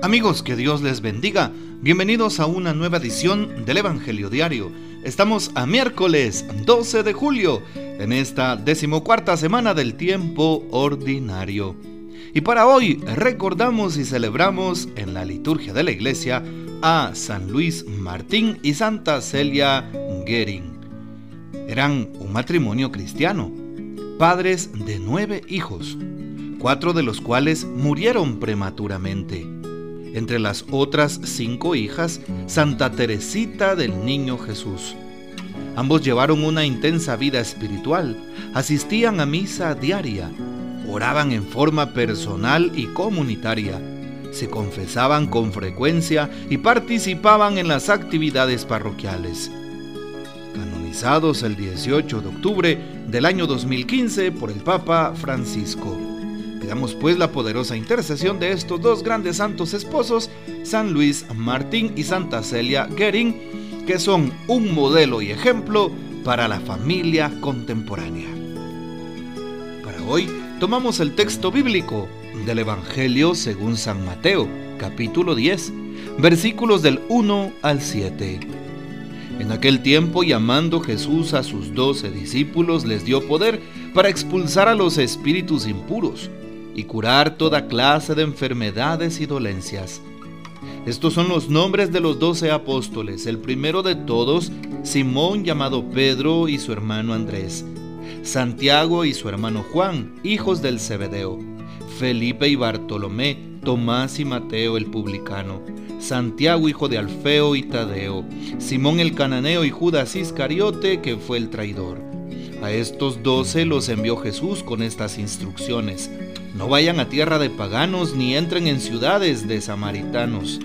Amigos, que Dios les bendiga. Bienvenidos a una nueva edición del Evangelio Diario. Estamos a miércoles 12 de julio, en esta decimocuarta semana del tiempo ordinario. Y para hoy recordamos y celebramos en la liturgia de la iglesia a San Luis Martín y Santa Celia Gering. Eran un matrimonio cristiano, padres de nueve hijos, cuatro de los cuales murieron prematuramente entre las otras cinco hijas, Santa Teresita del Niño Jesús. Ambos llevaron una intensa vida espiritual, asistían a misa diaria, oraban en forma personal y comunitaria, se confesaban con frecuencia y participaban en las actividades parroquiales. Canonizados el 18 de octubre del año 2015 por el Papa Francisco. Pidamos pues la poderosa intercesión de estos dos grandes santos esposos, San Luis Martín y Santa Celia Gering, que son un modelo y ejemplo para la familia contemporánea. Para hoy tomamos el texto bíblico del Evangelio según San Mateo, capítulo 10, versículos del 1 al 7. En aquel tiempo, llamando Jesús a sus doce discípulos, les dio poder para expulsar a los espíritus impuros y curar toda clase de enfermedades y dolencias. Estos son los nombres de los doce apóstoles. El primero de todos, Simón llamado Pedro y su hermano Andrés. Santiago y su hermano Juan, hijos del Zebedeo. Felipe y Bartolomé, Tomás y Mateo el publicano. Santiago hijo de Alfeo y Tadeo. Simón el cananeo y Judas Iscariote que fue el traidor. A estos doce los envió Jesús con estas instrucciones. No vayan a tierra de paganos ni entren en ciudades de samaritanos.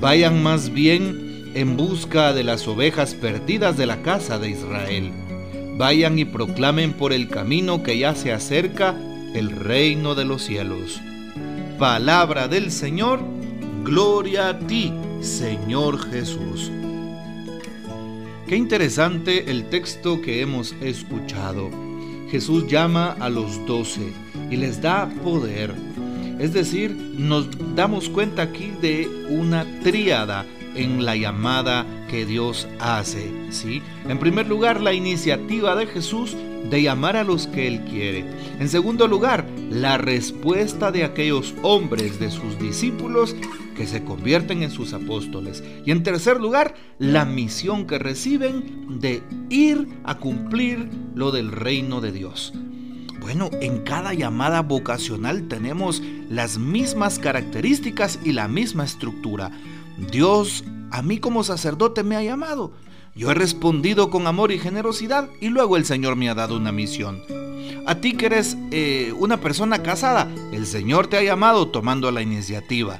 Vayan más bien en busca de las ovejas perdidas de la casa de Israel. Vayan y proclamen por el camino que ya se acerca el reino de los cielos. Palabra del Señor, gloria a ti, Señor Jesús. Qué interesante el texto que hemos escuchado. Jesús llama a los doce y les da poder. Es decir, nos damos cuenta aquí de una tríada en la llamada que Dios hace, ¿sí? En primer lugar, la iniciativa de Jesús de llamar a los que Él quiere. En segundo lugar, la respuesta de aquellos hombres, de sus discípulos, que se convierten en sus apóstoles. Y en tercer lugar, la misión que reciben de ir a cumplir lo del reino de Dios. Bueno, en cada llamada vocacional tenemos las mismas características y la misma estructura. Dios a mí como sacerdote me ha llamado. Yo he respondido con amor y generosidad y luego el Señor me ha dado una misión. A ti que eres eh, una persona casada, el Señor te ha llamado tomando la iniciativa.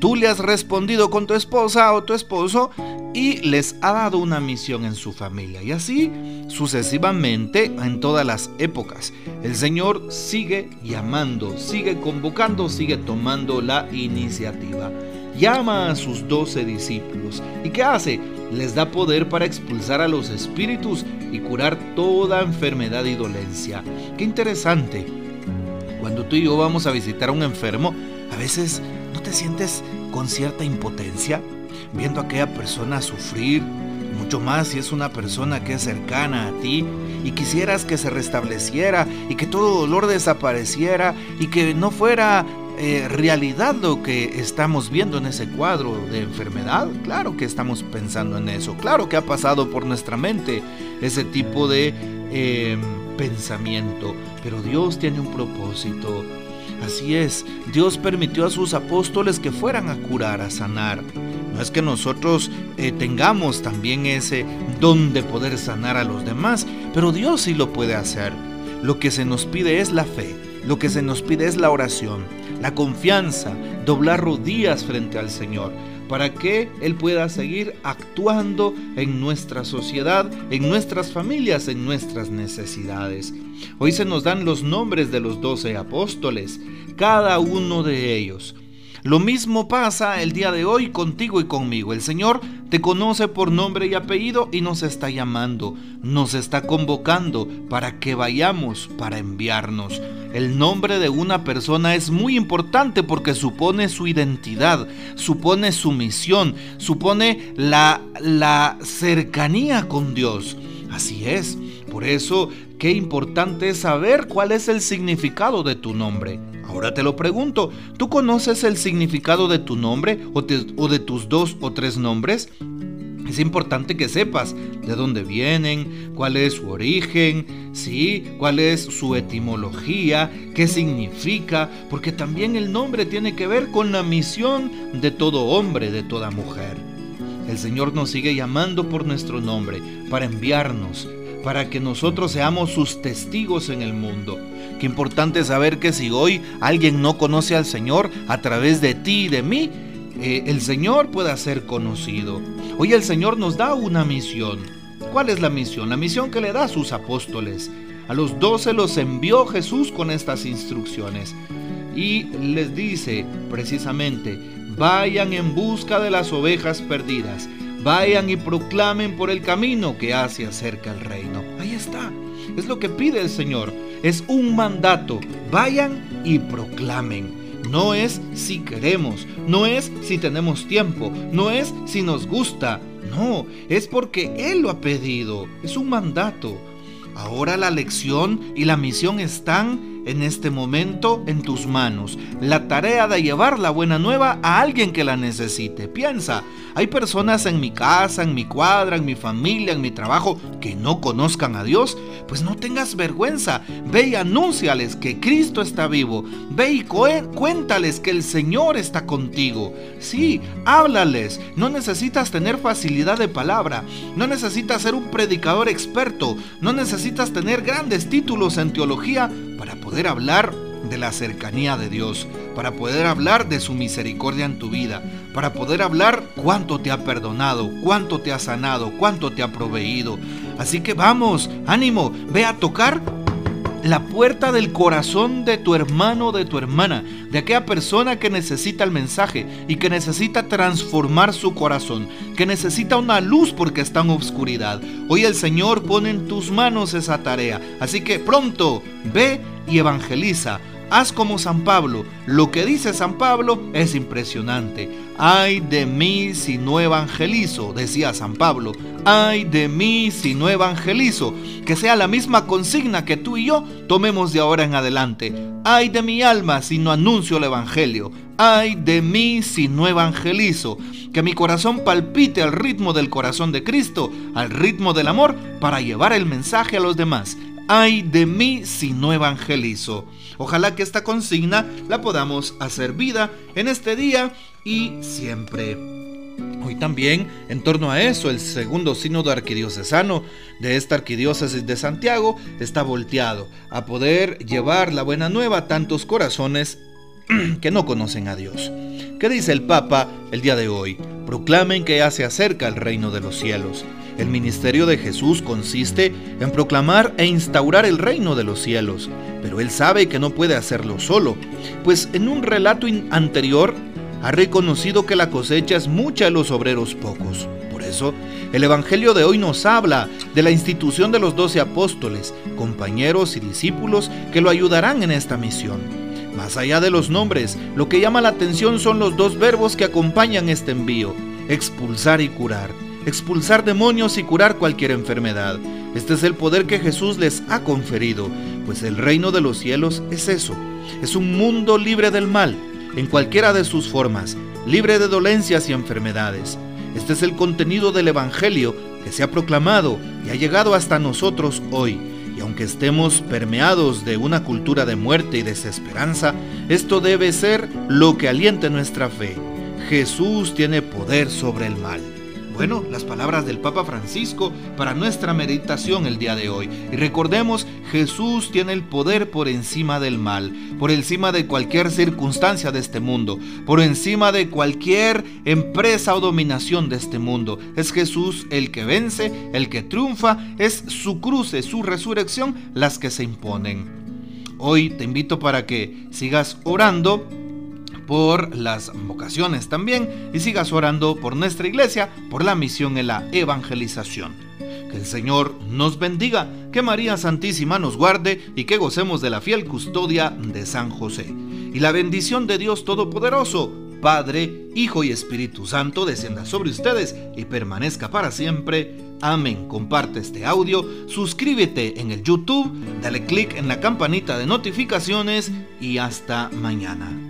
Tú le has respondido con tu esposa o tu esposo y les ha dado una misión en su familia. Y así sucesivamente en todas las épocas. El Señor sigue llamando, sigue convocando, sigue tomando la iniciativa. Llama a sus doce discípulos. ¿Y qué hace? Les da poder para expulsar a los espíritus y curar toda enfermedad y dolencia. Qué interesante. Cuando tú y yo vamos a visitar a un enfermo, a veces te sientes con cierta impotencia viendo a aquella persona sufrir, mucho más si es una persona que es cercana a ti y quisieras que se restableciera y que todo dolor desapareciera y que no fuera eh, realidad lo que estamos viendo en ese cuadro de enfermedad. Claro que estamos pensando en eso, claro que ha pasado por nuestra mente ese tipo de em, pensamiento, pero Dios tiene un propósito. Así es, Dios permitió a sus apóstoles que fueran a curar, a sanar. No es que nosotros eh, tengamos también ese don de poder sanar a los demás, pero Dios sí lo puede hacer. Lo que se nos pide es la fe, lo que se nos pide es la oración, la confianza, doblar rodillas frente al Señor, para que Él pueda seguir actuando en nuestra sociedad, en nuestras familias, en nuestras necesidades. Hoy se nos dan los nombres de los doce apóstoles, cada uno de ellos lo mismo pasa el día de hoy contigo y conmigo. El Señor te conoce por nombre y apellido y nos está llamando, nos está convocando para que vayamos, para enviarnos. El nombre de una persona es muy importante porque supone su identidad, supone su misión, supone la, la cercanía con Dios. Así es, por eso qué importante es saber cuál es el significado de tu nombre. Ahora te lo pregunto, ¿tú conoces el significado de tu nombre o, o de tus dos o tres nombres? Es importante que sepas de dónde vienen, cuál es su origen, sí, cuál es su etimología, qué significa, porque también el nombre tiene que ver con la misión de todo hombre, de toda mujer. El Señor nos sigue llamando por nuestro nombre para enviarnos, para que nosotros seamos sus testigos en el mundo. Qué importante saber que si hoy alguien no conoce al Señor a través de ti y de mí, eh, el Señor pueda ser conocido. Hoy el Señor nos da una misión. ¿Cuál es la misión? La misión que le da a sus apóstoles. A los doce los envió Jesús con estas instrucciones. Y les dice precisamente, vayan en busca de las ovejas perdidas. Vayan y proclamen por el camino que hace acerca el reino. Ahí está. Es lo que pide el Señor. Es un mandato. Vayan y proclamen. No es si queremos, no es si tenemos tiempo, no es si nos gusta, no, es porque Él lo ha pedido, es un mandato. Ahora la lección y la misión están en este momento en tus manos la tarea de llevar la buena nueva a alguien que la necesite. Piensa, hay personas en mi casa, en mi cuadra, en mi familia, en mi trabajo que no conozcan a Dios. Pues no tengas vergüenza. Ve y anúnciales que Cristo está vivo. Ve y cuéntales que el Señor está contigo. Sí, háblales. No necesitas tener facilidad de palabra. No necesitas ser un predicador experto. No necesitas tener grandes títulos en teología para poder hablar de la cercanía de Dios, para poder hablar de su misericordia en tu vida, para poder hablar cuánto te ha perdonado, cuánto te ha sanado, cuánto te ha proveído. Así que vamos, ánimo, ve a tocar la puerta del corazón de tu hermano de tu hermana, de aquella persona que necesita el mensaje y que necesita transformar su corazón, que necesita una luz porque está en oscuridad. Hoy el Señor pone en tus manos esa tarea, así que pronto ve y evangeliza. Haz como San Pablo. Lo que dice San Pablo es impresionante. Ay de mí si no evangelizo, decía San Pablo. Ay de mí si no evangelizo. Que sea la misma consigna que tú y yo tomemos de ahora en adelante. Ay de mi alma si no anuncio el Evangelio. Ay de mí si no evangelizo. Que mi corazón palpite al ritmo del corazón de Cristo, al ritmo del amor, para llevar el mensaje a los demás ay de mí si no evangelizo. Ojalá que esta consigna la podamos hacer vida en este día y siempre. Hoy también, en torno a eso, el segundo sínodo arquidiocesano de esta arquidiócesis de Santiago está volteado a poder llevar la buena nueva a tantos corazones que no conocen a Dios. ¿Qué dice el Papa el día de hoy? Proclamen que ya se acerca el reino de los cielos. El ministerio de Jesús consiste en proclamar e instaurar el reino de los cielos, pero él sabe que no puede hacerlo solo, pues en un relato anterior ha reconocido que la cosecha es mucha y los obreros pocos. Por eso, el Evangelio de hoy nos habla de la institución de los doce apóstoles, compañeros y discípulos que lo ayudarán en esta misión. Más allá de los nombres, lo que llama la atención son los dos verbos que acompañan este envío, expulsar y curar expulsar demonios y curar cualquier enfermedad. Este es el poder que Jesús les ha conferido, pues el reino de los cielos es eso, es un mundo libre del mal, en cualquiera de sus formas, libre de dolencias y enfermedades. Este es el contenido del Evangelio que se ha proclamado y ha llegado hasta nosotros hoy. Y aunque estemos permeados de una cultura de muerte y desesperanza, esto debe ser lo que aliente nuestra fe. Jesús tiene poder sobre el mal. Bueno, las palabras del Papa Francisco para nuestra meditación el día de hoy. Y recordemos, Jesús tiene el poder por encima del mal, por encima de cualquier circunstancia de este mundo, por encima de cualquier empresa o dominación de este mundo. Es Jesús el que vence, el que triunfa, es su cruz, es su resurrección las que se imponen. Hoy te invito para que sigas orando por las vocaciones también y sigas orando por nuestra iglesia, por la misión en la evangelización. Que el Señor nos bendiga, que María Santísima nos guarde y que gocemos de la fiel custodia de San José. Y la bendición de Dios Todopoderoso, Padre, Hijo y Espíritu Santo descienda sobre ustedes y permanezca para siempre. Amén. Comparte este audio, suscríbete en el YouTube, dale click en la campanita de notificaciones y hasta mañana.